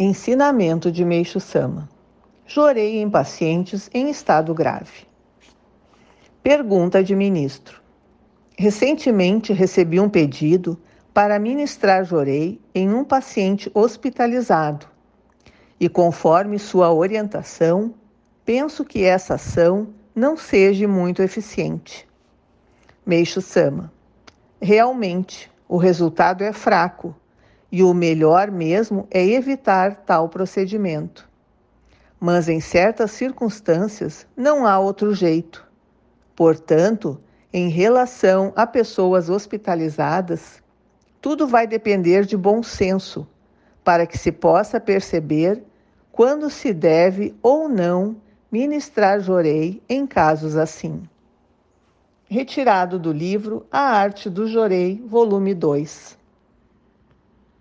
Ensinamento de Meixo Sama. Jorei em pacientes em estado grave. Pergunta de ministro. Recentemente recebi um pedido para ministrar jorei em um paciente hospitalizado. E conforme sua orientação, penso que essa ação não seja muito eficiente. Meixo Sama. Realmente, o resultado é fraco e o melhor mesmo é evitar tal procedimento. Mas em certas circunstâncias não há outro jeito. Portanto, em relação a pessoas hospitalizadas, tudo vai depender de bom senso para que se possa perceber quando se deve ou não ministrar jorei em casos assim. Retirado do livro A Arte do Jorei, volume 2.